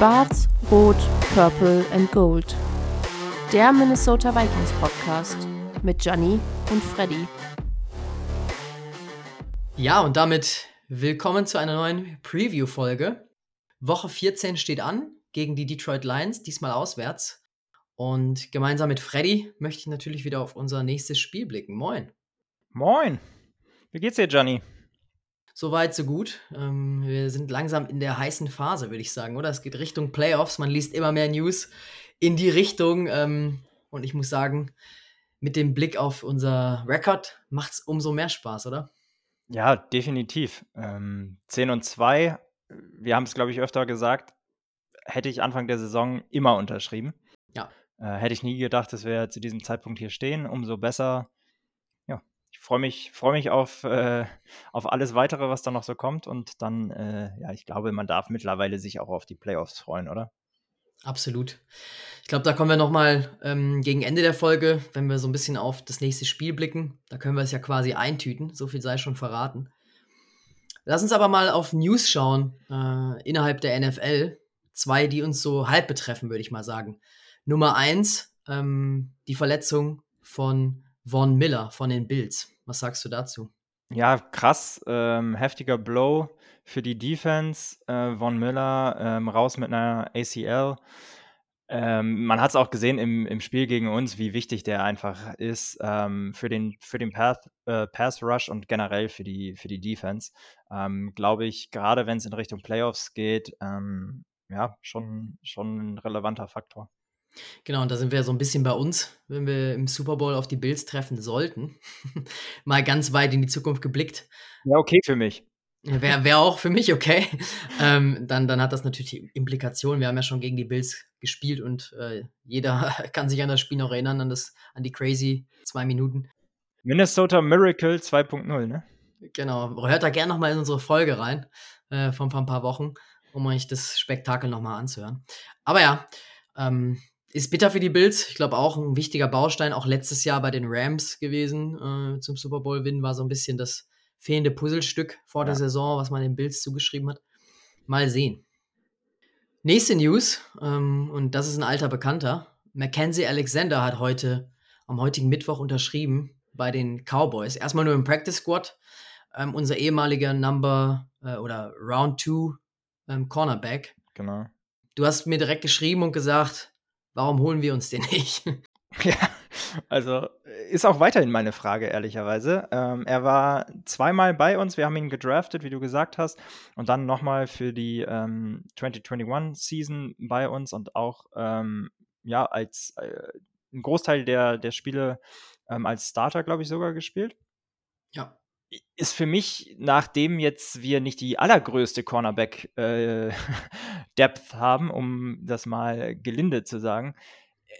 Schwarz, Rot, Purple and Gold. Der Minnesota Vikings Podcast mit Gianni und Freddy. Ja, und damit willkommen zu einer neuen Preview-Folge. Woche 14 steht an gegen die Detroit Lions, diesmal auswärts. Und gemeinsam mit Freddy möchte ich natürlich wieder auf unser nächstes Spiel blicken. Moin. Moin. Wie geht's dir, Gianni? So weit, so gut. Ähm, wir sind langsam in der heißen Phase, würde ich sagen, oder? Es geht Richtung Playoffs. Man liest immer mehr News in die Richtung. Ähm, und ich muss sagen, mit dem Blick auf unser Rekord macht es umso mehr Spaß, oder? Ja, definitiv. Ähm, 10 und 2, wir haben es, glaube ich, öfter gesagt, hätte ich Anfang der Saison immer unterschrieben. Ja. Äh, hätte ich nie gedacht, dass wir zu diesem Zeitpunkt hier stehen. Umso besser freue mich, freu mich auf, äh, auf alles weitere, was da noch so kommt. Und dann, äh, ja, ich glaube, man darf mittlerweile sich auch auf die Playoffs freuen, oder? Absolut. Ich glaube, da kommen wir nochmal ähm, gegen Ende der Folge, wenn wir so ein bisschen auf das nächste Spiel blicken. Da können wir es ja quasi eintüten. So viel sei schon verraten. Lass uns aber mal auf News schauen äh, innerhalb der NFL. Zwei, die uns so halb betreffen, würde ich mal sagen. Nummer eins, ähm, die Verletzung von Von Miller von den Bills. Was sagst du dazu? Ja, krass. Ähm, heftiger Blow für die Defense. Äh, Von Miller ähm, raus mit einer ACL. Ähm, man hat es auch gesehen im, im Spiel gegen uns, wie wichtig der einfach ist ähm, für den, für den Path, äh, Pass Rush und generell für die, für die Defense. Ähm, Glaube ich, gerade wenn es in Richtung Playoffs geht, ähm, ja, schon, schon ein relevanter Faktor. Genau, und da sind wir so ein bisschen bei uns, wenn wir im Super Bowl auf die Bills treffen sollten. Mal ganz weit in die Zukunft geblickt. Ja, okay für mich. Wäre wär auch für mich okay. ähm, dann, dann hat das natürlich Implikationen. Wir haben ja schon gegen die Bills gespielt und äh, jeder kann sich an das Spiel noch erinnern, an, das, an die crazy zwei Minuten. Minnesota Miracle 2.0, ne? Genau. Hört da gerne nochmal in unsere Folge rein äh, von vor ein paar Wochen, um euch das Spektakel nochmal anzuhören. Aber ja, ähm, ist bitter für die Bills. Ich glaube auch ein wichtiger Baustein, auch letztes Jahr bei den Rams gewesen. Äh, zum Super Bowl-Win war so ein bisschen das fehlende Puzzlestück vor ja. der Saison, was man den Bills zugeschrieben hat. Mal sehen. Nächste News, ähm, und das ist ein alter Bekannter. Mackenzie Alexander hat heute, am heutigen Mittwoch unterschrieben bei den Cowboys. Erstmal nur im Practice Squad. Ähm, unser ehemaliger Number äh, oder Round 2 ähm, Cornerback. Genau. Du hast mir direkt geschrieben und gesagt, Warum holen wir uns den nicht? Ja, also ist auch weiterhin meine Frage, ehrlicherweise. Ähm, er war zweimal bei uns, wir haben ihn gedraftet, wie du gesagt hast, und dann nochmal für die ähm, 2021-Season bei uns und auch ähm, ja, als äh, ein Großteil der, der Spiele ähm, als Starter, glaube ich, sogar gespielt. Ja ist für mich, nachdem jetzt wir nicht die allergrößte Cornerback-Depth äh, haben, um das mal gelinde zu sagen,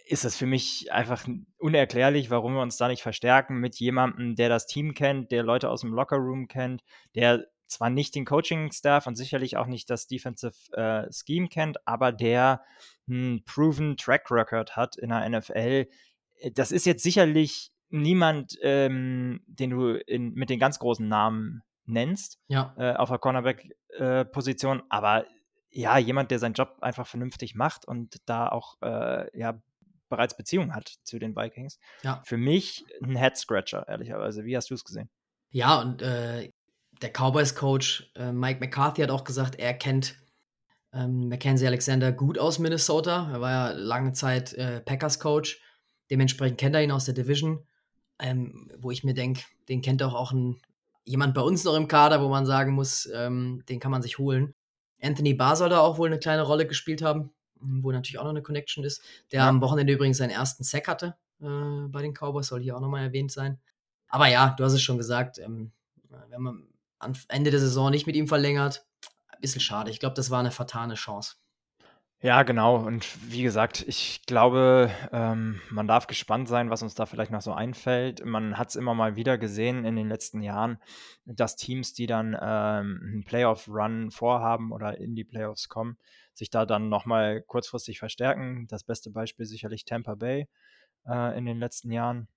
ist es für mich einfach unerklärlich, warum wir uns da nicht verstärken mit jemandem, der das Team kennt, der Leute aus dem Lockerroom kennt, der zwar nicht den Coaching-Staff und sicherlich auch nicht das Defensive äh, Scheme kennt, aber der einen proven Track Record hat in der NFL. Das ist jetzt sicherlich niemand, ähm, den du in, mit den ganz großen Namen nennst ja. äh, auf der Cornerback-Position, äh, aber ja, jemand, der seinen Job einfach vernünftig macht und da auch äh, ja, bereits Beziehungen hat zu den Vikings. Ja. Für mich ein Head-Scratcher, ehrlicherweise. Wie hast du es gesehen? Ja, und äh, der Cowboys-Coach äh, Mike McCarthy hat auch gesagt, er kennt ähm, Mackenzie Alexander gut aus Minnesota. Er war ja lange Zeit äh, Packers-Coach. Dementsprechend kennt er ihn aus der Division ähm, wo ich mir denke, den kennt auch, auch ein, jemand bei uns noch im Kader, wo man sagen muss, ähm, den kann man sich holen. Anthony Barr soll da auch wohl eine kleine Rolle gespielt haben, wo natürlich auch noch eine Connection ist. Der ja. am Wochenende übrigens seinen ersten Sack hatte äh, bei den Cowboys, soll hier auch nochmal erwähnt sein. Aber ja, du hast es schon gesagt, ähm, wenn man am Ende der Saison nicht mit ihm verlängert, ein bisschen schade. Ich glaube, das war eine fatale Chance. Ja, genau. Und wie gesagt, ich glaube, ähm, man darf gespannt sein, was uns da vielleicht noch so einfällt. Man hat es immer mal wieder gesehen in den letzten Jahren, dass Teams, die dann ähm, einen Playoff-Run vorhaben oder in die Playoffs kommen, sich da dann nochmal kurzfristig verstärken. Das beste Beispiel sicherlich Tampa Bay äh, in den letzten Jahren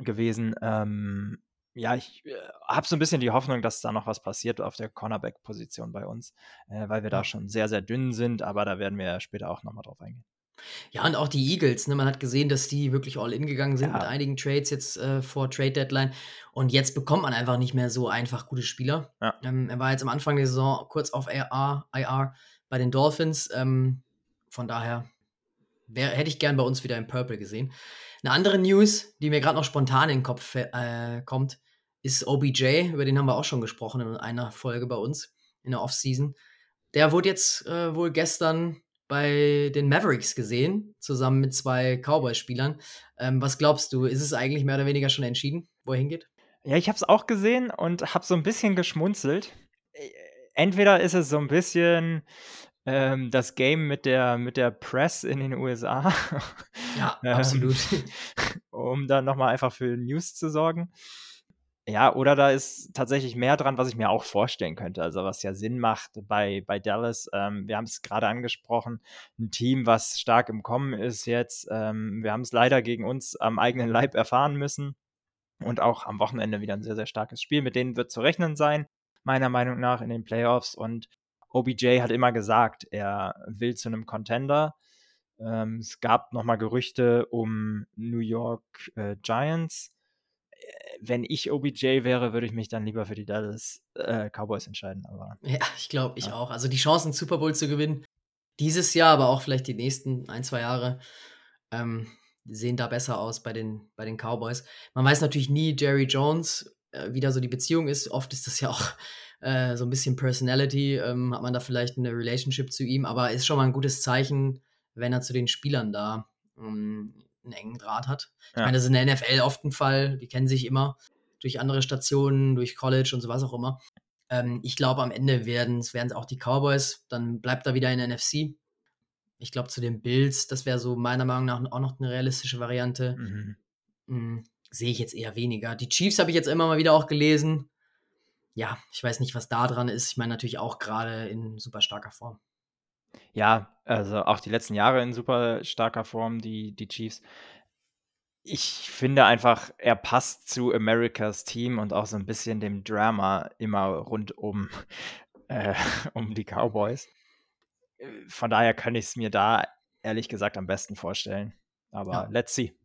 gewesen. Ähm, ja, ich äh, habe so ein bisschen die Hoffnung, dass da noch was passiert auf der Cornerback-Position bei uns, äh, weil wir da schon sehr, sehr dünn sind, aber da werden wir später auch nochmal drauf eingehen. Ja, und auch die Eagles, ne? Man hat gesehen, dass die wirklich all in gegangen sind Ja. mit einigen Trades jetzt äh, vor Trade Deadline. Und jetzt bekommt man einfach nicht mehr so einfach gute Spieler. Ja. Ähm, er war jetzt am Anfang der Saison kurz auf IR, IR bei den Dolphins. Ähm, von daher wär, hätte ich gern bei uns wieder im Purple gesehen. Eine andere News, die mir gerade noch spontan in den Kopf äh, kommt, ist OBJ. Über den haben wir auch schon gesprochen in einer Folge bei uns in der Offseason. Der wurde jetzt äh, wohl gestern bei den Mavericks gesehen, zusammen mit zwei Cowboys-Spielern. Ähm, was glaubst du, ist es eigentlich mehr oder weniger schon entschieden, wo er hingeht? Ja, ich habe es auch gesehen und habe so ein bisschen geschmunzelt. Äh, Entweder ist es so ein bisschen ähm, das Game mit der, mit der Press in den USA, Ja, Ähm, absolut. um dann nochmal einfach für News zu sorgen. Ja, oder da ist tatsächlich mehr dran, was ich mir auch vorstellen könnte. Also was ja Sinn macht bei, bei Dallas. Ähm, wir haben es gerade angesprochen, ein Team, was stark im Kommen ist jetzt. Ähm, wir haben es leider gegen uns am eigenen Leib erfahren müssen. Und auch am Wochenende wieder ein sehr, sehr starkes Spiel. Mit denen wird zu rechnen sein, meiner Meinung nach, in den Playoffs. Und OBJ hat immer gesagt, er will zu einem Contender. Ähm, es gab nochmal Gerüchte um New York äh, Giants. Wenn ich OBJ wäre, würde ich mich dann lieber für die Dallas äh, Cowboys entscheiden. Aber ja, ich glaube, ich Ja. auch. Also die Chancen, Super Bowl zu gewinnen, dieses Jahr, aber auch vielleicht die nächsten ein, zwei Jahre, ähm, sehen da besser aus bei den, bei den Cowboys. Man weiß natürlich nie, Jerry Jones, äh, wie da so die Beziehung ist. Oft ist das ja auch äh, so ein bisschen Personality, ähm, hat man da vielleicht eine Relationship zu ihm, aber ist schon mal ein gutes Zeichen, wenn er zu den Spielern da ähm, einen engen Draht hat. Ich Ja. meine, das ist in der NFL oft ein Fall, die kennen sich immer durch andere Stationen, durch College und so was auch immer. Ähm, ich glaube, am Ende werden es auch die Cowboys. Dann bleibt er wieder in der NFC. Ich glaube, zu den Bills, das wäre so meiner Meinung nach auch noch eine realistische Variante. mhm. Hm, Sehe ich jetzt eher weniger. Die Chiefs habe ich jetzt immer mal wieder auch gelesen. Ja, ich weiß nicht, was da dran ist. Ich meine natürlich auch gerade in super starker Form. Ja, also auch die letzten Jahre in super starker Form, die, die Chiefs. Ich finde einfach, er passt zu Americas Team und auch so ein bisschen dem Drama immer rund um, äh, um die Cowboys. Von daher kann ich es mir da ehrlich gesagt am besten vorstellen. Aber Ja. let's see.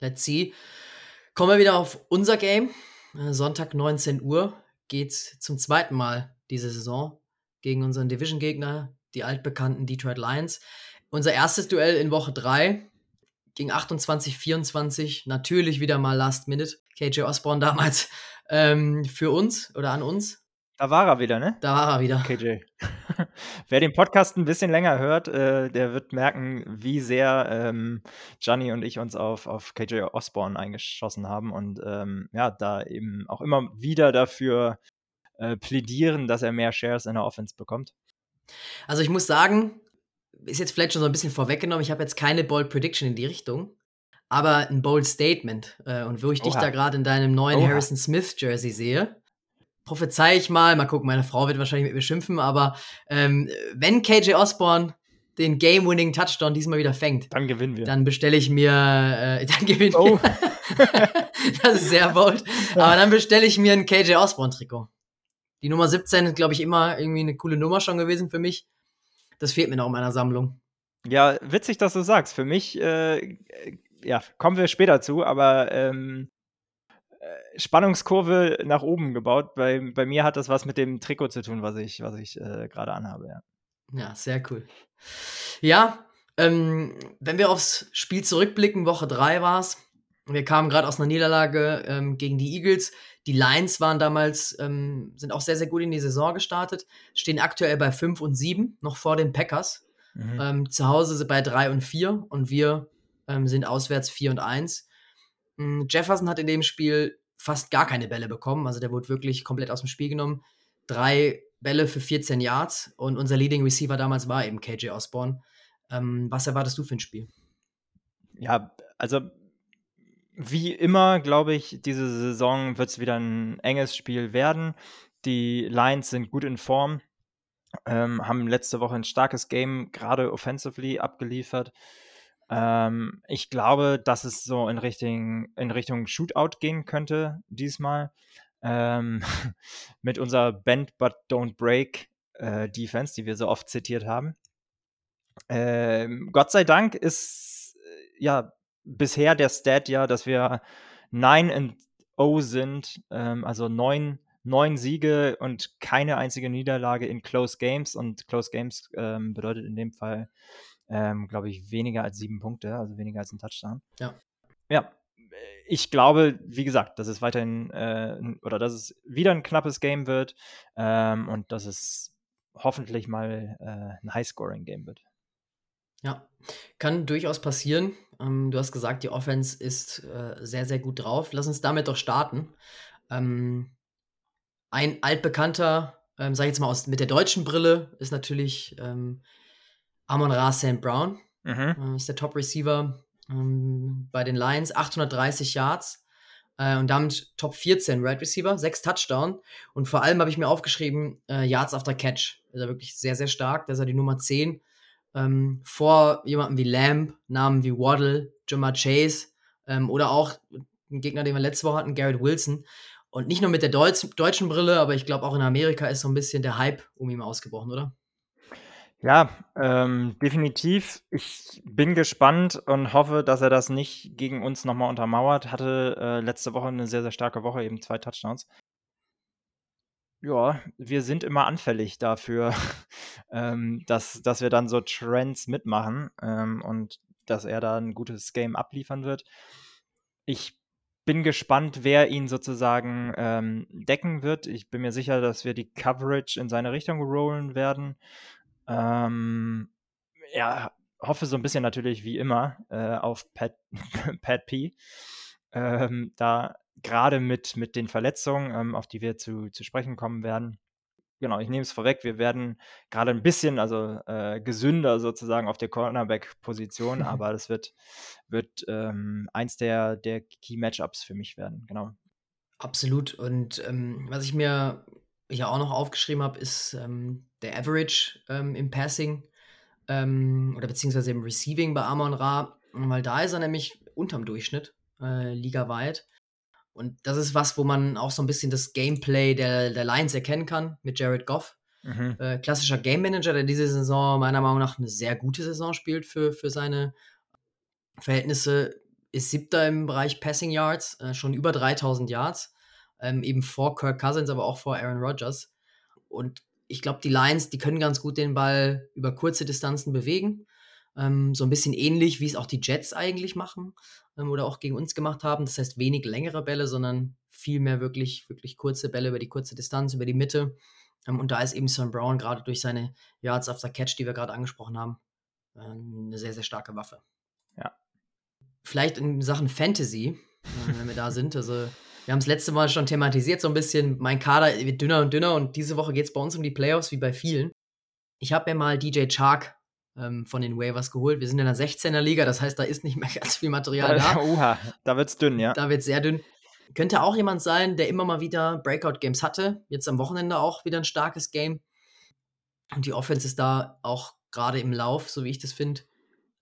Let's see. Kommen wir wieder auf unser Game. Äh, Sonntag 19 Uhr geht's zum zweiten Mal diese Saison gegen unseren Division-Gegner, die altbekannten Detroit Lions. Unser erstes Duell in Woche 3 ging 28-24. Natürlich wieder mal Last Minute. KJ Osborne damals ähm, für uns oder an uns. Da war er wieder, ne? Da war er wieder. KJ. Wer den Podcast ein bisschen länger hört, äh, der wird merken, wie sehr ähm, Gianni und ich uns auf, auf KJ Osborne eingeschossen haben und ähm, ja, da eben auch immer wieder dafür äh, plädieren, dass er mehr Shares in der Offense bekommt. Also ich muss sagen, ist jetzt vielleicht schon so ein bisschen vorweggenommen. Ich habe jetzt keine Bold Prediction in die Richtung, aber ein Bold Statement. Äh, und wo ich dich Oha. da gerade in deinem neuen Oha. Harrison Smith Jersey sehe, prophezei ich mal, mal gucken, meine Frau wird wahrscheinlich mit mir schimpfen, aber ähm, wenn KJ Osborne den Game-Winning Touchdown diesmal wieder fängt, Dann gewinnen wir. dann bestelle ich mir, äh, dann gewinne Oh. das ist sehr bold. Aber dann bestelle ich mir ein KJ Osborne Trikot. Die Nummer 17 ist, glaube ich, immer irgendwie eine coole Nummer schon gewesen für mich. Das fehlt mir noch in meiner Sammlung. Ja, witzig, dass du sagst. Für mich, äh, ja, kommen wir später zu, aber ähm, äh, Spannungskurve nach oben gebaut. Bei, bei mir hat das was mit dem Trikot zu tun, was ich, was ich äh, gerade anhabe. Ja. Ja, sehr cool. Ja, ähm, wenn wir aufs Spiel zurückblicken, Woche 3 war es. Wir kamen gerade aus einer Niederlage ähm, gegen die Eagles. Die Lions waren damals, ähm, sind auch sehr, sehr gut in die Saison gestartet, stehen aktuell bei 5 und 7, noch vor den Packers. Mhm. Ähm, zu Hause sind bei 3 und 4 und wir ähm, sind auswärts 4 und 1. Mm, Jefferson hat in dem Spiel fast gar keine Bälle bekommen, also der wurde wirklich komplett aus dem Spiel genommen. Drei Bälle für 14 Yards und unser Leading Receiver damals war eben KJ Osborne. Ähm, was erwartest du für ein Spiel? Ja, also wie immer, glaube ich, diese Saison wird es wieder ein enges Spiel werden. Die Lions sind gut in Form, ähm, haben letzte Woche ein starkes Game, gerade offensively abgeliefert. Ähm, ich glaube, dass es so in Richtung, in Richtung Shootout gehen könnte diesmal. Ähm, mit unserer Bend but Don't Break äh, Defense, die wir so oft zitiert haben. Ähm, Gott sei Dank ist äh, ja bisher der Stat ja, dass wir 9 and 0 sind, ähm, also 9, 9 Siege und keine einzige Niederlage in Close Games. Und Close Games ähm, bedeutet in dem Fall, ähm, glaube ich, weniger als sieben Punkte, also weniger als ein Touchdown. Ja. Ja, ich glaube, wie gesagt, dass es weiterhin äh, oder dass es wieder ein knappes Game wird ähm, und dass es hoffentlich mal äh, ein High-Scoring-Game wird. Ja, kann durchaus passieren. Ähm, du hast gesagt, die Offense ist äh, sehr, sehr gut drauf. Lass uns damit doch starten. Ähm, ein altbekannter, ähm, sag ich jetzt mal aus, mit der deutschen Brille, ist natürlich ähm, Amon Ra St. Brown. Mhm. Äh, ist der Top-Receiver ähm, bei den Lions. 830 Yards äh, und damit Top 14 Right Receiver, 6 Touchdown. Und vor allem habe ich mir aufgeschrieben, äh, Yards after Catch. Ist er wirklich sehr, sehr stark. Da ist er die Nummer 10 ähm, vor jemandem wie Lamb, Namen wie Waddle, Jamar Chase ähm, oder auch ein Gegner, den wir letzte Woche hatten, Garrett Wilson. Und nicht nur mit der Deutsch deutschen Brille, aber ich glaube auch in Amerika ist so ein bisschen der Hype um ihn ausgebrochen, oder? Ja, ähm, definitiv. Ich bin gespannt und hoffe, dass er das nicht gegen uns nochmal untermauert. Hatte äh, letzte Woche eine sehr, sehr starke Woche, eben zwei Touchdowns. Ja, wir sind immer anfällig dafür, ähm, dass, dass wir dann so Trends mitmachen ähm, und dass er da ein gutes Game abliefern wird. Ich bin gespannt, wer ihn sozusagen ähm, decken wird. Ich bin mir sicher, dass wir die Coverage in seine Richtung rollen werden. Ähm, ja, hoffe so ein bisschen natürlich wie immer äh, auf Pat, Pat P. Ähm, da gerade mit, mit den Verletzungen, ähm, auf die wir zu, zu sprechen kommen werden. Genau, ich nehme es vorweg, wir werden gerade ein bisschen, also äh, gesünder sozusagen auf der Cornerback-Position, aber das wird, wird ähm, eins der, der Key-Matchups für mich werden, genau. Absolut. Und ähm, was ich mir ja auch noch aufgeschrieben habe, ist ähm, der Average ähm, im Passing oder beziehungsweise im Receiving bei Amon Ra, weil da ist er nämlich unterm Durchschnitt, äh, ligaweit. Und das ist was, wo man auch so ein bisschen das Gameplay der, der Lions erkennen kann mit Jared Goff. Mhm. Äh, klassischer Game Manager, der diese Saison meiner Meinung nach eine sehr gute Saison spielt für, für seine Verhältnisse. Ist siebter im Bereich Passing Yards, äh, schon über 3000 Yards. Ähm, eben vor Kirk Cousins, aber auch vor Aaron Rodgers. Und ich glaube, die Lions, die können ganz gut den Ball über kurze Distanzen bewegen. Ähm, so ein bisschen ähnlich, wie es auch die Jets eigentlich machen ähm, oder auch gegen uns gemacht haben. Das heißt, wenig längere Bälle, sondern viel mehr wirklich, wirklich kurze Bälle über die kurze Distanz, über die Mitte. Ähm, und da ist eben Son Brown gerade durch seine Yards after Catch, die wir gerade angesprochen haben, äh, eine sehr, sehr starke Waffe. Ja. Vielleicht in Sachen Fantasy, äh, wenn wir da sind. Also, wir haben es letzte Mal schon thematisiert, so ein bisschen. Mein Kader wird dünner und dünner und diese Woche geht es bei uns um die Playoffs, wie bei vielen. Ich habe mir mal DJ Chark ähm, von den Waivers geholt. Wir sind in der 16er Liga, das heißt, da ist nicht mehr ganz viel Material da. Oha, da wird es dünn, ja. Da wird es sehr dünn. Könnte auch jemand sein, der immer mal wieder Breakout-Games hatte. Jetzt am Wochenende auch wieder ein starkes Game. Und die Offense ist da auch gerade im Lauf, so wie ich das finde.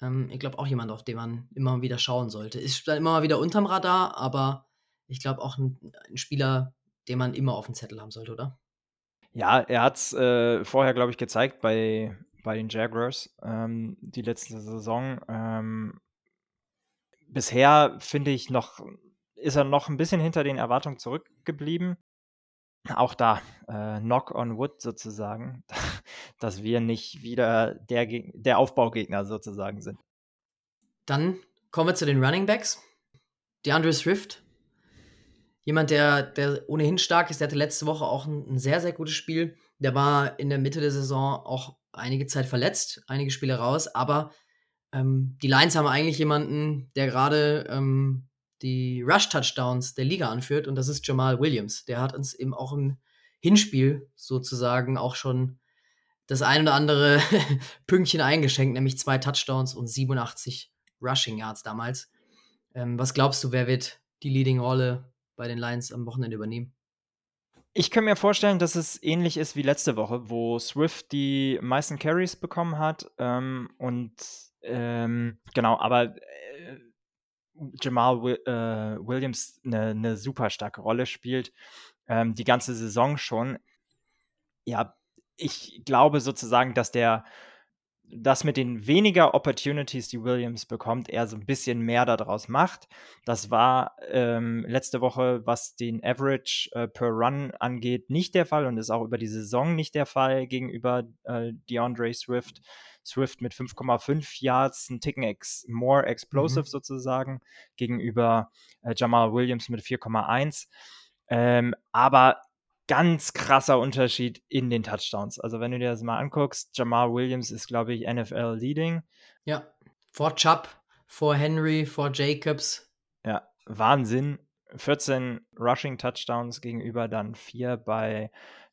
Ähm, ich glaube auch jemand, auf den man immer mal wieder schauen sollte. Ist dann immer mal wieder unterm Radar, aber ich glaube auch ein, ein, Spieler, den man immer auf dem Zettel haben sollte, oder? Ja, er hat es äh, vorher, glaube ich, gezeigt bei, bei den Jaguars ähm, die letzte Saison. Ähm, bisher finde ich noch, ist er noch ein bisschen hinter den Erwartungen zurückgeblieben. Auch da, äh, Knock on Wood sozusagen, dass wir nicht wieder der, der Aufbaugegner sozusagen sind. Dann kommen wir zu den Running Backs. DeAndre Swift, jemand, der, der ohnehin stark ist, der hatte letzte Woche auch ein, ein sehr, sehr gutes Spiel. Der war in der Mitte der Saison auch einige Zeit verletzt, einige Spiele raus, aber ähm, die Lions haben eigentlich jemanden, der gerade ähm, die Rush-Touchdowns der Liga anführt und das ist Jamal Williams. Der hat uns eben auch im Hinspiel sozusagen auch schon das ein oder andere Pünktchen eingeschenkt, nämlich zwei Touchdowns und 87 Rushing Yards damals. Ähm, was glaubst du, wer wird die Leading-Rolle bei den Lions am Wochenende übernehmen? Ich kann mir vorstellen, dass es ähnlich ist wie letzte Woche, wo Swift die meisten Carries bekommen hat. Ähm, und ähm, genau, aber äh, Jamal Wi äh, Williams eine ne super starke Rolle spielt, ähm, die ganze Saison schon. Ja, ich glaube sozusagen, dass der das mit den weniger Opportunities, die Williams bekommt, er so ein bisschen mehr daraus macht. Das war ähm, letzte Woche, was den Average äh, per Run angeht, nicht der Fall und ist auch über die Saison nicht der Fall gegenüber äh, DeAndre Swift. Swift mit 5,5 Yards, ein Ticken ex more explosive mhm. sozusagen, gegenüber äh, Jamal Williams mit 4,1. Ähm, aber ganz krasser Unterschied in den Touchdowns. Also wenn du dir das mal anguckst, Jamal Williams ist, glaube ich, NFL Leading. Ja, vor Chubb, vor Henry, vor Jacobs. Ja, Wahnsinn. 14 Rushing Touchdowns gegenüber dann vier bei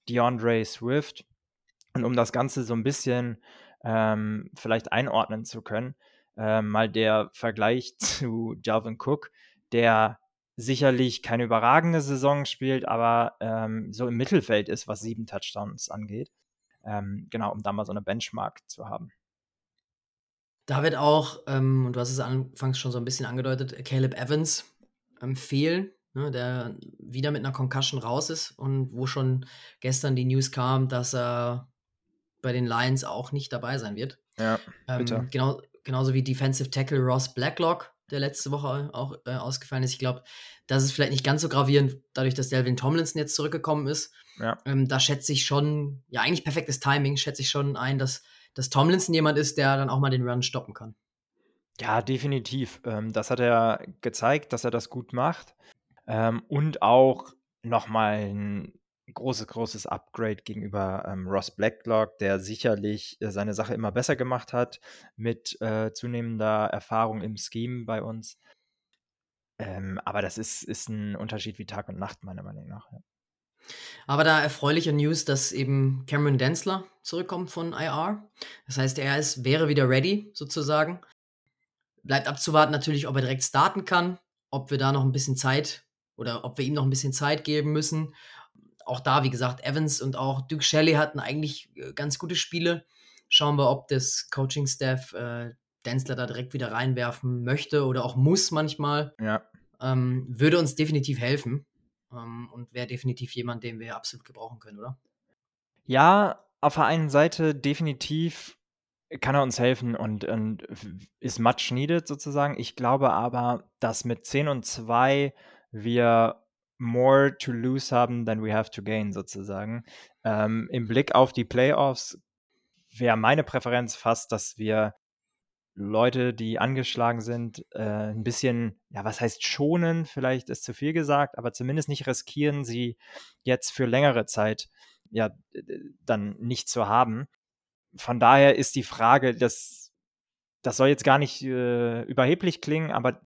DeAndre Swift. Und um das Ganze so ein bisschen ähm, vielleicht einordnen zu können, äh, mal der Vergleich zu Dalvin Cook, der sicherlich keine überragende Saison spielt, aber ähm, so im Mittelfeld ist, was sieben Touchdowns angeht. Ähm, genau, um da mal so eine Benchmark zu haben. Da wird auch, ähm, und du hast es anfangs schon so ein bisschen angedeutet, Caleb Evans ähm, fehlen, ne, der wieder mit einer Concussion raus ist und wo schon gestern die News kam, dass er bei den Lions auch nicht dabei sein wird. Ja, bitte. Ähm, genau, genauso wie Defensive Tackle Ross Blacklock, der letzte Woche auch äh, ausgefallen ist. Ich glaube, das ist vielleicht nicht ganz so gravierend, dadurch, dass Delvin Tomlinson jetzt zurückgekommen ist. Ja. Ähm, da schätze ich schon, ja, eigentlich perfektes Timing, schätze ich schon ein, dass, dass Tomlinson jemand ist, der dann auch mal den Run stoppen kann. Ja, definitiv. Ähm, das hat er gezeigt, dass er das gut macht. Ähm, und auch nochmal ein großes, großes Upgrade gegenüber ähm, Ross Blacklock, der sicherlich äh, seine Sache immer besser gemacht hat mit äh, zunehmender Erfahrung im Scheme bei uns. Ähm, aber das ist, ist ein Unterschied wie Tag und Nacht, meiner Meinung nach. Ja. Aber da erfreuliche News, dass eben Cameron Densler zurückkommt von IR. Das heißt, er ist, wäre wieder ready, sozusagen. Bleibt abzuwarten natürlich, ob er direkt starten kann, ob wir da noch ein bisschen Zeit oder ob wir ihm noch ein bisschen Zeit geben müssen auch da, wie gesagt, Evans und auch Duke Shelley hatten eigentlich äh, ganz gute Spiele. Schauen wir, ob das Coaching-Staff äh, Densler da direkt wieder reinwerfen möchte oder auch muss manchmal. Ja. Ähm, würde uns definitiv helfen ähm, und wäre definitiv jemand, den wir absolut gebrauchen können, oder? Ja, auf der einen Seite definitiv kann er uns helfen und, und ist much needed sozusagen. Ich glaube aber, dass mit 10 und 2 wir more to lose haben than we have to gain sozusagen. Ähm, Im Blick auf die Playoffs wäre meine Präferenz fast, dass wir Leute, die angeschlagen sind, äh, ein bisschen, ja, was heißt schonen, vielleicht ist zu viel gesagt, aber zumindest nicht riskieren, sie jetzt für längere Zeit ja dann nicht zu haben. Von daher ist die Frage, dass das soll jetzt gar nicht äh, überheblich klingen, aber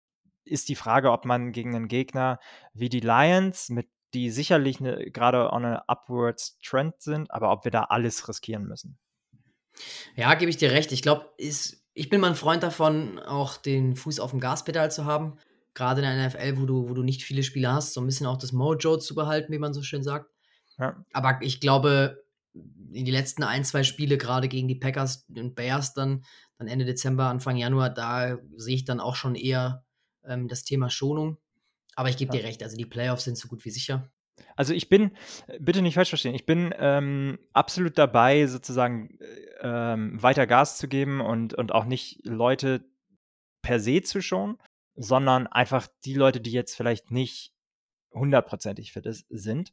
ist die Frage, ob man gegen einen Gegner wie die Lions, mit die sicherlich ne, gerade on a upwards Trend sind, aber ob wir da alles riskieren müssen. Ja, gebe ich dir recht. Ich glaube, ich bin mal ein Freund davon, auch den Fuß auf dem Gaspedal zu haben. Gerade in der NFL, wo du, wo du nicht viele Spieler hast, so ein bisschen auch das Mojo zu behalten, wie man so schön sagt. Ja. Aber ich glaube, in die letzten ein, zwei Spiele, gerade gegen die Packers und Bears, dann, dann Ende Dezember, Anfang Januar, da sehe ich dann auch schon eher ähm, das Thema Schonung. Aber ich gebe ja. dir recht, also die Playoffs sind so gut wie sicher. Also ich bin, bitte nicht falsch verstehen, ich bin ähm, absolut dabei, sozusagen ähm, weiter Gas zu geben und, und auch nicht Leute per se zu schonen, sondern einfach die Leute, die jetzt vielleicht nicht hundertprozentig fit ist, sind.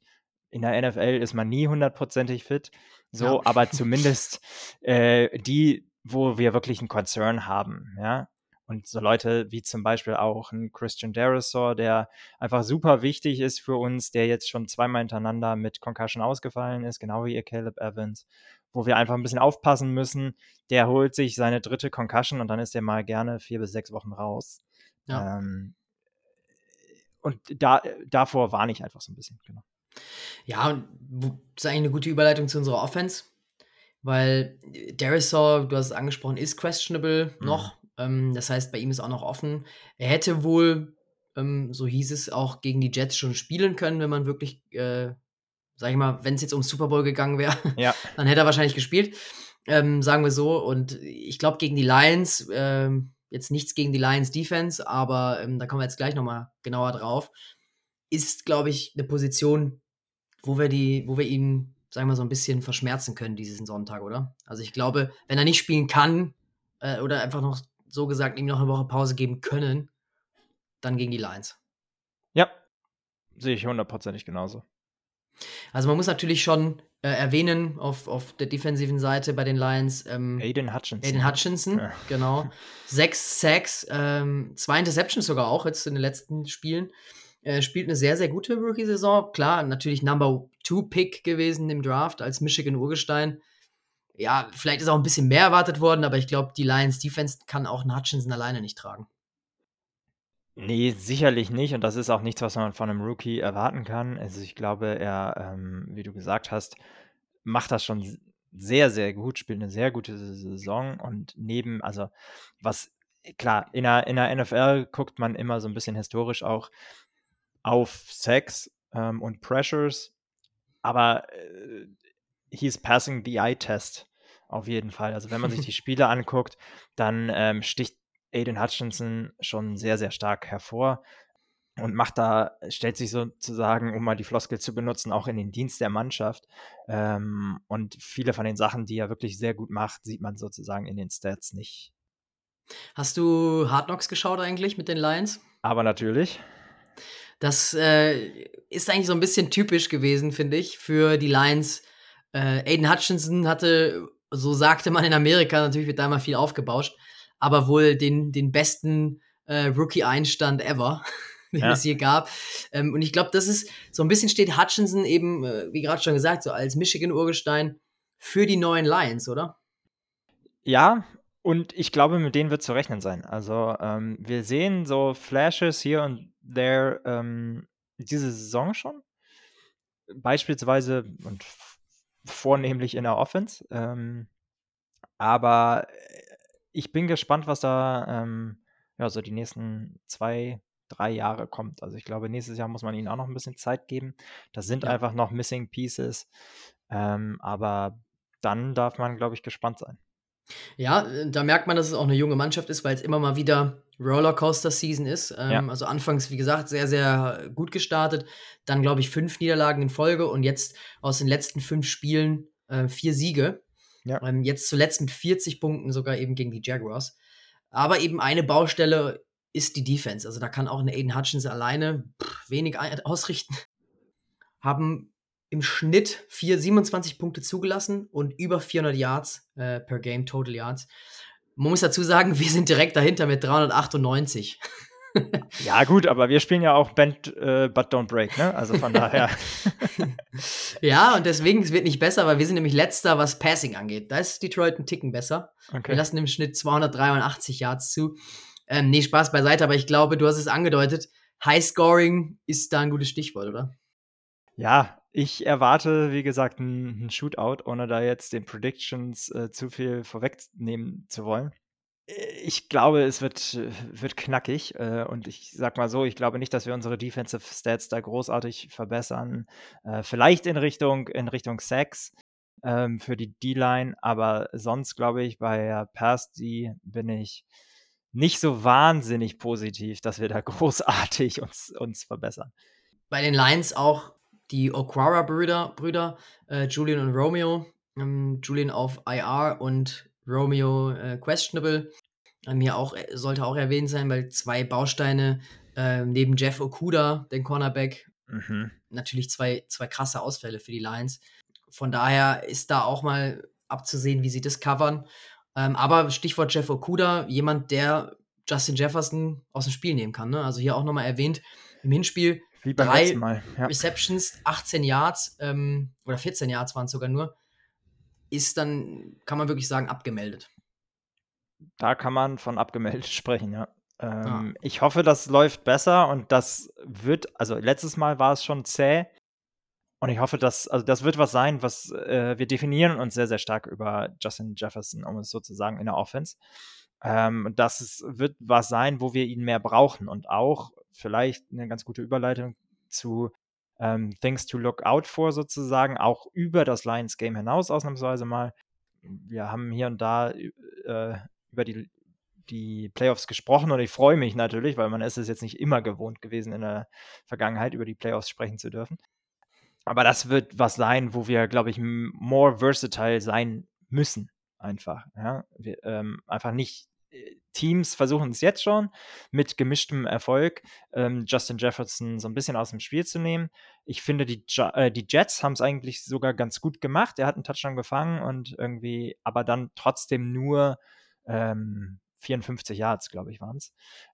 In der NFL ist man nie hundertprozentig fit, so, ja. aber zumindest äh, die, wo wir wirklich einen Concern haben, ja. Und so Leute wie zum Beispiel auch ein Christian Derisor, der einfach super wichtig ist für uns, der jetzt schon zweimal hintereinander mit Concussion ausgefallen ist, genau wie ihr Caleb Evans, wo wir einfach ein bisschen aufpassen müssen. Der holt sich seine dritte Concussion und dann ist er mal gerne vier bis sechs Wochen raus. Ja. Ähm, und da, davor warne ich einfach so ein bisschen, genau. Ja, und das ist eigentlich eine gute Überleitung zu unserer Offense, weil Derisor, du hast es angesprochen, ist questionable mhm. noch. Ähm, das heißt, bei ihm ist auch noch offen. Er hätte wohl, ähm, so hieß es, auch gegen die Jets schon spielen können, wenn man wirklich äh, sag ich mal, wenn es jetzt ums Super Bowl gegangen wäre, Ja. dann hätte er wahrscheinlich gespielt. Ähm, sagen wir so. Und ich glaube, gegen die Lions, ähm, jetzt nichts gegen die Lions Defense, aber ähm, da kommen wir jetzt gleich nochmal genauer drauf, ist, glaube ich, eine Position, wo wir die, wo wir ihn, sagen wir so ein bisschen verschmerzen können diesen Sonntag, oder? Also ich glaube, wenn er nicht spielen kann, äh, oder einfach noch so gesagt ihm noch eine Woche Pause geben können, dann gegen die Lions. Ja, sehe ich hundertprozentig genauso. Also man muss natürlich schon äh, erwähnen auf, auf der defensiven Seite bei den Lions. Ähm, Aiden Hutchinson. Aiden Hutchinson, Ja. genau. Sechs Sacks, ähm, zwei Interceptions sogar auch jetzt in den letzten Spielen. Äh, spielt eine sehr, sehr gute Rookie-Saison. Klar, natürlich Number Two Pick gewesen im Draft als Michigan Urgestein. Ja, vielleicht ist auch ein bisschen mehr erwartet worden, aber ich glaube, die Lions Defense kann auch einen Hutchinson alleine nicht tragen. Nee, sicherlich nicht. Und das ist auch nichts, was man von einem Rookie erwarten kann. Also ich glaube, er, ähm, wie du gesagt hast, macht das schon sehr, sehr gut, spielt eine sehr gute Saison. Und neben, also was, klar, in der, in der NFL guckt man immer so ein bisschen historisch auch auf Sex ähm, und Pressures. Aber äh, he's passing the eye test auf jeden Fall. Also wenn man sich die Spiele anguckt, dann ähm, sticht Aiden Hutchinson schon sehr, sehr stark hervor und macht da, stellt sich sozusagen, um mal die Floskel zu benutzen, auch in den Dienst der Mannschaft. Ähm, und viele von den Sachen, die er wirklich sehr gut macht, sieht man sozusagen in den Stats nicht. Hast du Hard Knocks geschaut eigentlich mit den Lions? Aber natürlich, Das äh, ist eigentlich so ein bisschen typisch gewesen, finde ich, für die Lions. Äh, Aiden Hutchinson hatte, so sagte man in Amerika, natürlich wird da immer viel aufgebauscht, aber wohl den, den besten äh, Rookie-Einstand ever, den Ja. es je gab. Ähm, und ich glaube, das ist so ein bisschen steht Hutchinson eben, äh, wie gerade schon gesagt, so als Michigan-Urgestein für die neuen Lions, oder? Ja, und ich glaube, mit denen wird zu rechnen sein. Also, ähm, wir sehen so Flashes hier und there ähm, diese Saison schon. Beispielsweise und vornehmlich in der Offense. Ähm, aber äh, ich bin gespannt, was da ähm, ja, so die nächsten zwei, drei Jahre kommt. Also, ich glaube, nächstes Jahr muss man ihnen auch noch ein bisschen Zeit geben. Das sind Ja. einfach noch Missing Pieces. Ähm, aber dann darf man, glaube ich, gespannt sein. Ja, äh, da merkt man, dass es auch eine junge Mannschaft ist, weil es immer mal wieder Rollercoaster-Season ist. Ähm, Ja. Also anfangs, wie gesagt, sehr, sehr gut gestartet. Dann, glaube ich, fünf Niederlagen in Folge und jetzt aus den letzten fünf Spielen äh, vier Siege. Ja. Ähm, jetzt zuletzt mit 40 Punkten sogar eben gegen die Jaguars. Aber eben eine Baustelle ist die Defense. Also da kann auch ein Aiden Hutchins alleine pff, wenig ausrichten. Haben im Schnitt 4, 27 Punkte zugelassen und über 400 Yards äh, per Game, Total Yards. Man muss dazu sagen, wir sind direkt dahinter mit 398. Ja, gut, aber wir spielen ja auch Bend äh, But Don't Break, ne? Also von daher. ja, und deswegen, es wird nicht besser, weil wir sind nämlich letzter, was Passing angeht. Da ist Detroit ein Ticken besser. Wir Okay. lassen im Schnitt 283 Yards zu. Ähm, nee, Spaß beiseite, aber ich glaube, du hast es angedeutet. High Scoring ist da ein gutes Stichwort, oder? Ja, ich erwarte, wie gesagt, einen Shootout, ohne da jetzt den Predictions äh, zu viel vorwegnehmen zu wollen. Äh, Ich glaube, es wird, äh, wird knackig. Äh, und ich sag mal so, ich glaube nicht, dass wir unsere Defensive Stats da großartig verbessern. Äh, vielleicht in Richtung, in Richtung Sacks ähm, für die D-Line, aber sonst glaube ich, bei Pass D bin ich nicht so wahnsinnig positiv, dass wir da großartig uns, uns verbessern. Bei den Lions auch die Okwara-Brüder, Brüder, äh, Julian und Romeo. Ähm, Julian auf IR und Romeo äh, questionable. Ähm, hier auch, äh, sollte auch erwähnt sein, weil zwei Bausteine äh, neben Jeff Okuda, den Cornerback, Mhm. natürlich zwei, zwei krasse Ausfälle für die Lions. Von daher ist da auch mal abzusehen, wie sie das covern. Ähm, aber Stichwort Jeff Okuda, jemand, der Justin Jefferson aus dem Spiel nehmen kann. Ne? Also hier auch nochmal erwähnt, im Hinspiel Wie beim Drei letzten Mal. Ja. Receptions, 18 Yards ähm, oder 14 Yards waren es sogar nur, ist dann, kann man wirklich sagen, abgemeldet. Da kann man von abgemeldet sprechen, ja. Ähm, Ich hoffe, das läuft besser und das wird, also letztes Mal war es schon zäh und ich hoffe, dass, also das wird was sein, was äh, wir definieren uns sehr, sehr stark über Justin Jefferson, um es sozusagen in der Offense. Ähm, das ist, wird was sein, wo wir ihn mehr brauchen und auch vielleicht eine ganz gute Überleitung zu ähm, Things to look out for sozusagen, auch über das Lions-Game hinaus ausnahmsweise mal. Wir haben hier und da äh, über die, die Playoffs gesprochen und ich freue mich natürlich, weil man ist es jetzt nicht immer gewohnt gewesen in der Vergangenheit, über die Playoffs sprechen zu dürfen. Aber das wird was sein, wo wir, glaube ich, more versatile sein müssen. Einfach. Ja? Wir, ähm, einfach nicht äh, Teams versuchen es jetzt schon mit gemischtem Erfolg, ähm, Justin Jefferson so ein bisschen aus dem Spiel zu nehmen. Ich finde, die, äh, die Jets haben es eigentlich sogar ganz gut gemacht. Er hat einen Touchdown gefangen und irgendwie, aber dann trotzdem nur ähm, 54 Yards, glaube ich, waren es.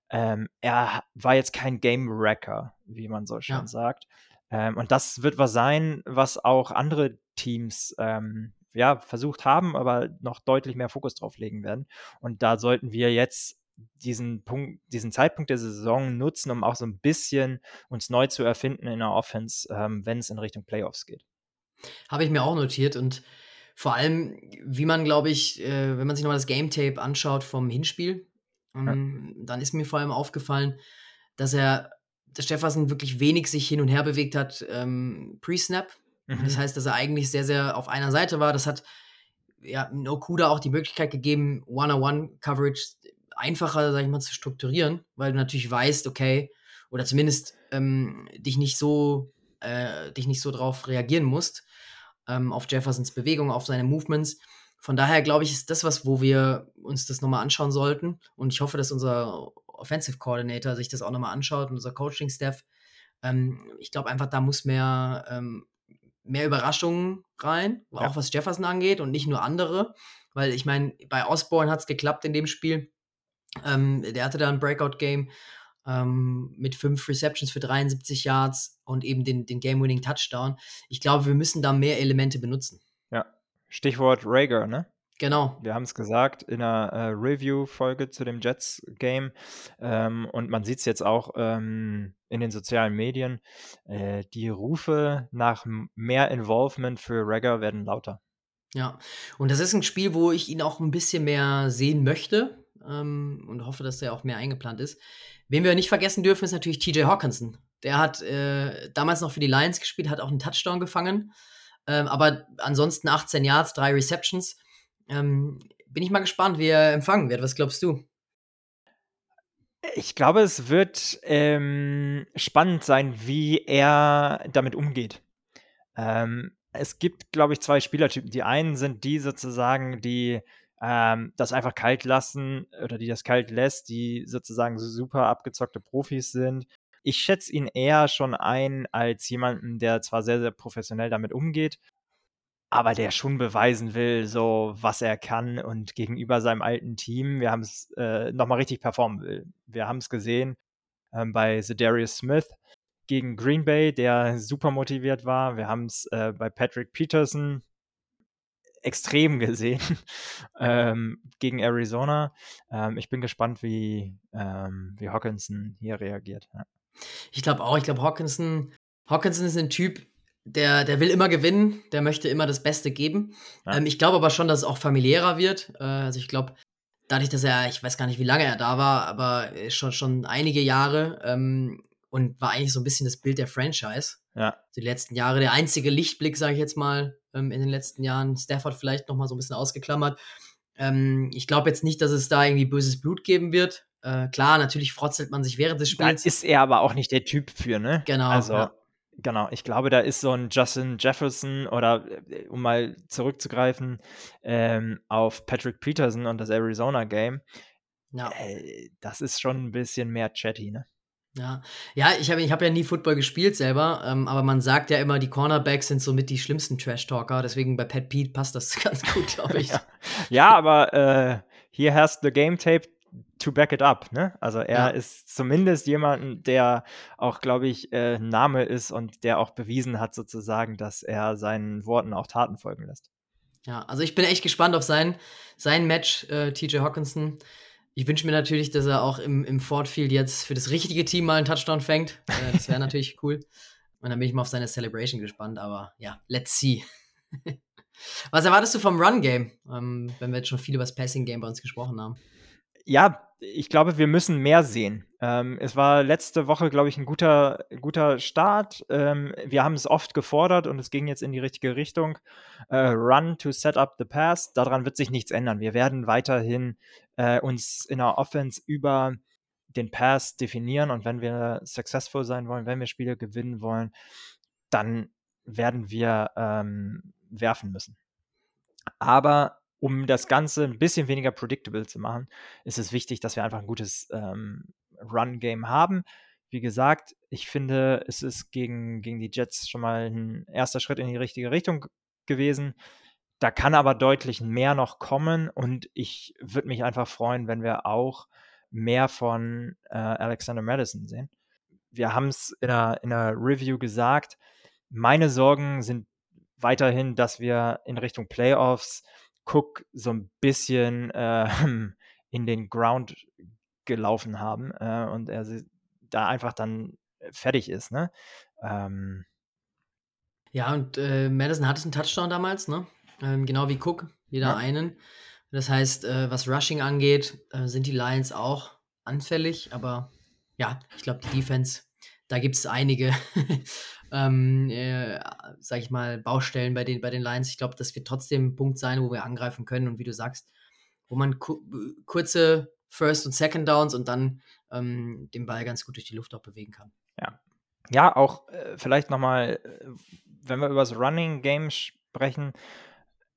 Ähm, er war jetzt kein Game Wrecker, wie man so schön ja. sagt. Ähm, und das wird was sein, was auch andere Teams ähm, ja, versucht haben, aber noch deutlich mehr Fokus drauf legen werden. Und da sollten wir jetzt diesen Punkt, diesen Zeitpunkt der Saison nutzen, um auch so ein bisschen uns neu zu erfinden in der Offense, ähm, wenn es in Richtung Playoffs geht. Habe ich mir auch notiert und vor allem, wie man, glaube ich, äh, wenn man sich nochmal das Game Tape anschaut vom Hinspiel, ähm, ja. dann ist mir vor allem aufgefallen, dass er, dass Jefferson wirklich wenig sich hin und her bewegt hat ähm, pre-Snap. Mhm. Das heißt, dass er eigentlich sehr, sehr auf einer Seite war. Das hat ja Okuda auch die Möglichkeit gegeben, One-on-One-Coverage einfacher, sag ich mal, zu strukturieren, weil du natürlich weißt, okay, oder zumindest ähm, dich nicht so, äh, dich nicht so drauf reagieren musst, ähm, auf Jeffersons Bewegung, auf seine Movements. Von daher glaube ich, ist das was, wo wir uns das nochmal anschauen sollten. Und ich hoffe, dass unser Offensive Coordinator sich das auch nochmal anschaut und unser Coaching-Staff. Ähm, ich glaube einfach, da muss mehr ähm, mehr Überraschungen rein, ja. auch was Jefferson angeht und nicht nur andere. Weil ich meine, bei Osborne hat es geklappt in dem Spiel. Ähm, der hatte da ein Breakout-Game ähm, mit fünf Receptions für 73 Yards und eben den, den Game-Winning-Touchdown. Ich glaube, wir müssen da mehr Elemente benutzen. Ja, Stichwort Rager, ne? Genau. Wir haben es gesagt in einer äh, Review-Folge zu dem Jets-Game. Ähm, und man sieht es jetzt auch ähm, in den sozialen Medien. Äh, die Rufe nach mehr Involvement für Ragger werden lauter. Ja, und das ist ein Spiel, wo ich ihn auch ein bisschen mehr sehen möchte ähm, und hoffe, dass der auch mehr eingeplant ist. Wen wir nicht vergessen dürfen, ist natürlich TJ Hawkinson. Der hat äh, damals noch für die Lions gespielt, hat auch einen Touchdown gefangen. Ähm, aber ansonsten 18 Yards, drei Receptions. Ähm, bin ich mal gespannt, wie er empfangen wird. Was glaubst du? Ich glaube, es wird ähm, spannend sein, wie er damit umgeht. Ähm, es gibt, glaube ich, zwei Spielertypen. Die einen sind die sozusagen, die ähm, das einfach kalt lassen oder die das kalt lässt, die sozusagen super abgezockte Profis sind. Ich schätze ihn eher schon ein als jemanden, der zwar sehr, sehr professionell damit umgeht, aber der schon beweisen will, so was er kann und gegenüber seinem alten Team, wir haben es äh, nochmal richtig performen will. Wir haben es gesehen ähm, bei Darius Smith gegen Green Bay, der super motiviert war. Wir haben es äh, bei Patrick Peterson extrem gesehen ähm, gegen Arizona. Ähm, ich bin gespannt, wie, ähm, wie Hawkinson hier reagiert. Ja. Ich glaube auch, ich glaube, Hawkinson, Hawkinson ist ein Typ, der, der will immer gewinnen, der möchte immer das Beste geben. Ja. Ähm, ich glaube aber schon, dass es auch familiärer wird. Äh, also ich glaube, dadurch, dass er, ich weiß gar nicht, wie lange er da war, aber schon, schon einige Jahre ähm, und war eigentlich so ein bisschen das Bild der Franchise. Ja. Die letzten Jahre, der einzige Lichtblick, sage ich jetzt mal, ähm, in den letzten Jahren. Stafford vielleicht noch mal so ein bisschen ausgeklammert. Ähm, ich glaube jetzt nicht, dass es da irgendwie böses Blut geben wird. Äh, klar, natürlich frotzelt man sich während des Spiels. Da ist er aber auch nicht der Typ für, ne? Genau. Also, ja. Genau, ich glaube, da ist so ein Justin Jefferson oder äh, um mal zurückzugreifen ähm, auf Patrick Peterson und das Arizona Game. Ja. Äh, das ist schon ein bisschen mehr chatty, ne? Ja, ja ich habe ich hab ja nie Football gespielt selber, ähm, aber man sagt ja immer, die Cornerbacks sind somit die schlimmsten Trash-Talker, deswegen bei Pat Pete passt das ganz gut, glaube ich. ja. ja. aber äh, hier hast the Game Tape to back it up, ne? Also er ja. ist zumindest jemand, der auch, glaube ich, äh, Name ist und der auch bewiesen hat, sozusagen, dass er seinen Worten auch Taten folgen lässt. Ja, also ich bin echt gespannt auf sein, sein Match, äh, TJ Hawkinson. Ich wünsche mir natürlich, dass er auch im, im Ford Field jetzt für das richtige Team mal einen Touchdown fängt. Äh, das wäre natürlich cool. Und dann bin ich mal auf seine Celebration gespannt, aber ja, let's see. Was erwartest du vom Run-Game, ähm, wenn wir jetzt schon viel über das Passing-Game bei uns gesprochen haben? ja, ich glaube, wir müssen mehr sehen. Ähm, es war letzte Woche, glaube ich, ein guter, guter Start. Ähm, wir haben es oft gefordert und es ging jetzt in die richtige Richtung. Äh, run to set up the pass. Daran wird sich nichts ändern. Wir werden weiterhin äh, uns in der Offense über den Pass definieren und wenn wir successful sein wollen, wenn wir Spiele gewinnen wollen, dann werden wir ähm, werfen müssen. Aber um das Ganze ein bisschen weniger predictable zu machen, ist es wichtig, dass wir einfach ein gutes ähm, Run-Game haben. Wie gesagt, ich finde, es ist gegen, gegen die Jets schon mal ein erster Schritt in die richtige Richtung gewesen. Da kann aber deutlich mehr noch kommen und ich würde mich einfach freuen, wenn wir auch mehr von äh, Alexander Madison sehen. Wir haben es in einer, in einer Review gesagt. Meine Sorgen sind weiterhin, dass wir in Richtung Playoffs Cook so ein bisschen äh, in den Ground gelaufen haben äh, und er da einfach dann fertig ist. Ne? Ähm, ja, und äh, Madison hatte einen Touchdown damals, ne? Ähm, genau wie Cook, jeder ja. einen. Das heißt, äh, was Rushing angeht, äh, sind die Lions auch anfällig, aber ja, ich glaube, die Defense, da gibt es einige ähm, äh, sag ich mal, Baustellen bei den, bei den Lions. Ich glaube, das wird trotzdem ein Punkt sein, wo wir angreifen können und wie du sagst, wo man ku kurze First- und Second Downs und dann ähm, den Ball ganz gut durch die Luft auch bewegen kann. Ja. Ja, auch äh, vielleicht nochmal, äh, wenn wir über das Running Game sprechen,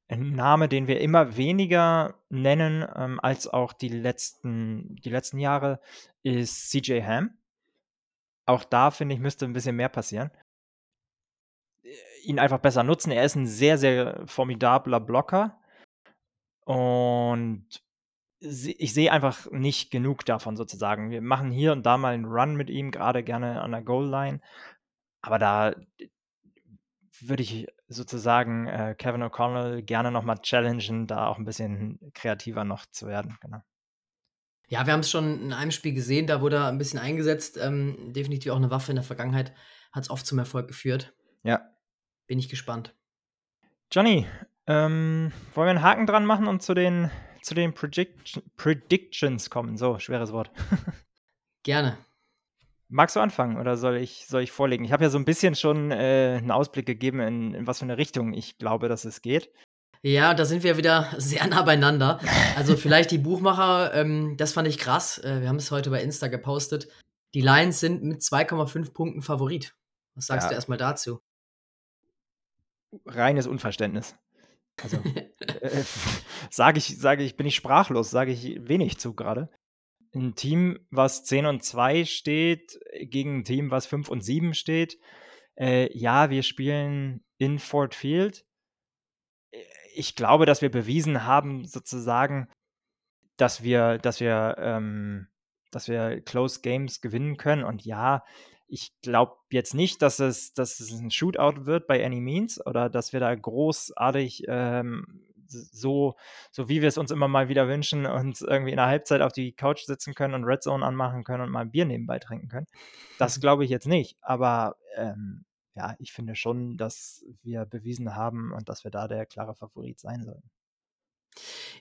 ein Name, den wir immer weniger nennen ähm, als auch die letzten, die letzten Jahre, ist CJ Ham. Auch da, finde ich, müsste ein bisschen mehr passieren ihn einfach besser nutzen. Er ist ein sehr, sehr formidabler Blocker. Und ich sehe einfach nicht genug davon sozusagen. Wir machen hier und da mal einen Run mit ihm, gerade gerne an der Goal-Line. Aber da würde ich sozusagen äh, Kevin O'Connell gerne nochmal challengen, da auch ein bisschen kreativer noch zu werden. Genau. Ja, wir haben es schon in einem Spiel gesehen, da wurde er ein bisschen eingesetzt. Ähm, definitiv auch eine Waffe in der Vergangenheit. Hat es oft zum Erfolg geführt. Ja, bin ich gespannt. Johnny, ähm, wollen wir einen Haken dran machen und zu den, zu den Predict Predictions kommen? So, schweres Wort. Gerne. Magst du anfangen oder soll ich, soll ich vorlegen? Ich habe ja so ein bisschen schon äh, einen Ausblick gegeben, in, in was für eine Richtung ich glaube, dass es geht. Ja, da sind wir wieder sehr nah beieinander. Also vielleicht die Buchmacher, ähm, das fand ich krass. Äh, wir haben es heute bei Insta gepostet. Die Lions sind mit 2,5 Punkten Favorit. Was sagst ja. du erstmal dazu? Reines Unverständnis. Also äh, sage ich, sage ich, bin ich sprachlos, sage ich wenig zu gerade. Ein Team, was 10 und 2 steht, gegen ein Team, was 5 und 7 steht. Äh, ja, wir spielen in Fort Field. Ich glaube, dass wir bewiesen haben, sozusagen, dass wir, dass wir, ähm, dass wir Close Games gewinnen können. Und ja, ich glaube jetzt nicht, dass es, dass es ein Shootout wird bei Any Means oder dass wir da großartig ähm, so, so wie wir es uns immer mal wieder wünschen, uns irgendwie in der Halbzeit auf die Couch sitzen können und Red Zone anmachen können und mal ein Bier nebenbei trinken können. Das glaube ich jetzt nicht. Aber ähm, ja, ich finde schon, dass wir bewiesen haben und dass wir da der klare Favorit sein sollen.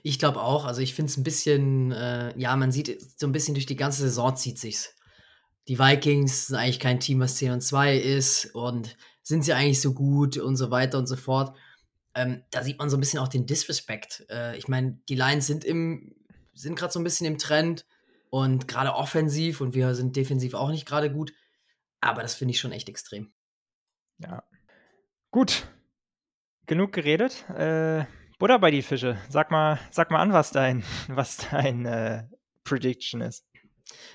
Ich glaube auch. Also ich finde es ein bisschen, äh, ja, man sieht so ein bisschen durch die ganze Saison zieht sich's die Vikings sind eigentlich kein Team, was 10 und 2 ist und sind sie eigentlich so gut und so weiter und so fort. Ähm, da sieht man so ein bisschen auch den Disrespect. Äh, ich meine, die Lions sind im, sind gerade so ein bisschen im Trend und gerade offensiv und wir sind defensiv auch nicht gerade gut. Aber das finde ich schon echt extrem. Ja. Gut. Genug geredet. Äh, Butter bei die Fische. Sag mal, sag mal an, was dein, was dein äh, Prediction ist.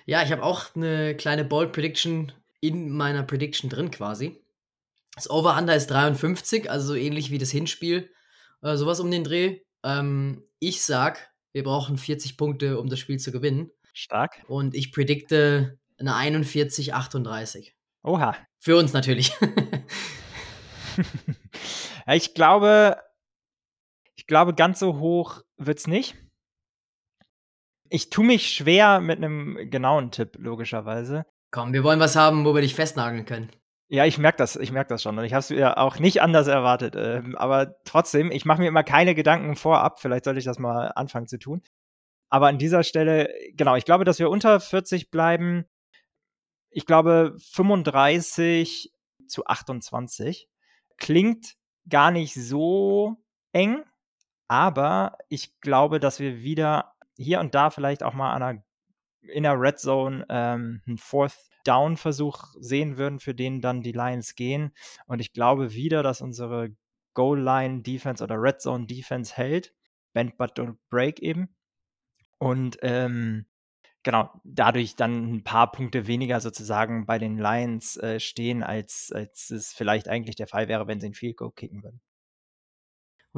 Ja, ich habe auch eine kleine Bold Prediction in meiner Prediction drin quasi. Das Over-Under ist 53, also so ähnlich wie das Hinspiel. Äh, sowas um den Dreh. Ähm, ich sag, wir brauchen 40 Punkte, um das Spiel zu gewinnen. Stark. Und ich predikte eine 41, 38. Oha. Für uns natürlich. ja, ich glaube, ich glaube, ganz so hoch wird es nicht ich tue mich schwer mit einem genauen Tipp, logischerweise. Komm, wir wollen was haben, wo wir dich festnageln können. Ja, ich merke das, ich merke das schon und ich habe es ja auch nicht anders erwartet. Ähm, aber trotzdem, ich mache mir immer keine Gedanken vorab. Vielleicht sollte ich das mal anfangen zu tun. aber an dieser Stelle, genau, ich glaube, dass wir unter 40 bleiben. Ich glaube 35 zu 28. Klingt gar nicht so eng, aber ich glaube, dass wir wieder hier und da vielleicht auch mal einer, in der Red Zone ähm, einen Fourth Down Versuch sehen würden, für den dann die Lions gehen. Und ich glaube wieder, dass unsere Goal Line Defense oder Red Zone Defense hält. Bend but don't break eben. Und ähm, genau, dadurch dann ein paar Punkte weniger sozusagen bei den Lions äh, stehen, als, als es vielleicht eigentlich der Fall wäre, wenn sie ein Field Goal kicken würden.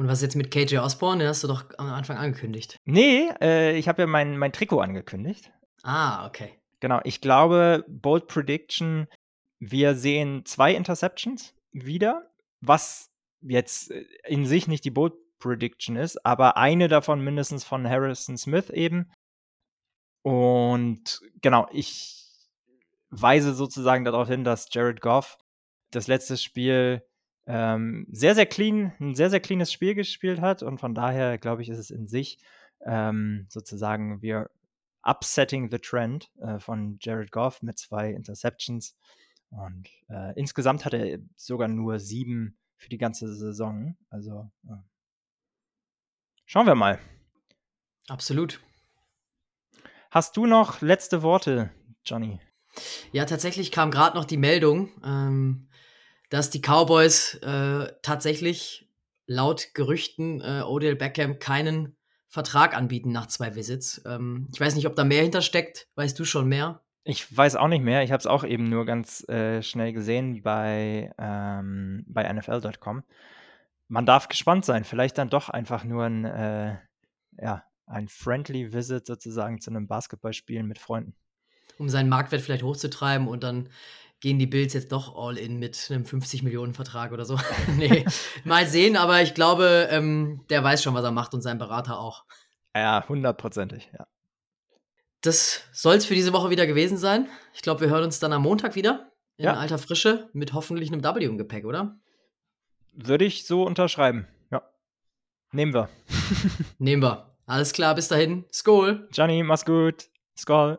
Und was jetzt mit KJ Osborne? Den hast du doch am Anfang angekündigt. Nee, äh, ich habe ja mein, mein Trikot angekündigt. Ah, okay. Genau, ich glaube, Bold Prediction, wir sehen zwei Interceptions wieder, was jetzt äh, in sich nicht die Bold Prediction ist, aber eine davon mindestens von Harrison Smith eben. Und genau, ich weise sozusagen darauf hin, dass Jared Goff das letzte Spiel ähm, sehr, sehr clean, ein sehr, sehr cleanes Spiel gespielt hat und von daher glaube ich, ist es in sich ähm, sozusagen wir upsetting the trend äh, von Jared Goff mit zwei Interceptions und äh, insgesamt hat er sogar nur sieben für die ganze Saison. Also äh, schauen wir mal. Absolut. Hast du noch letzte Worte, Johnny? Ja, tatsächlich kam gerade noch die Meldung, ähm, dass die Cowboys äh, tatsächlich laut Gerüchten äh, Odell Beckham keinen Vertrag anbieten nach zwei Visits. Ähm, ich weiß nicht, ob da mehr hintersteckt. Weißt du schon mehr? Ich weiß auch nicht mehr. Ich habe es auch eben nur ganz äh, schnell gesehen bei, ähm, bei NFL.com. Man darf gespannt sein. Vielleicht dann doch einfach nur ein, äh, ja, ein friendly Visit sozusagen zu einem Basketballspielen mit Freunden. Um seinen Marktwert vielleicht hochzutreiben und dann gehen die Bills jetzt doch all in mit einem 50 Millionen Vertrag oder so. nee, mal sehen, aber ich glaube, ähm, der weiß schon, was er macht und sein Berater auch. Ja, hundertprozentig, ja. Das soll es für diese Woche wieder gewesen sein. Ich glaube, wir hören uns dann am Montag wieder in ja. alter Frische mit hoffentlich einem W im Gepäck, oder? Würde ich so unterschreiben. Ja. Nehmen wir. Nehmen wir. Alles klar, bis dahin. Skol. Johnny, mach's gut. Skol.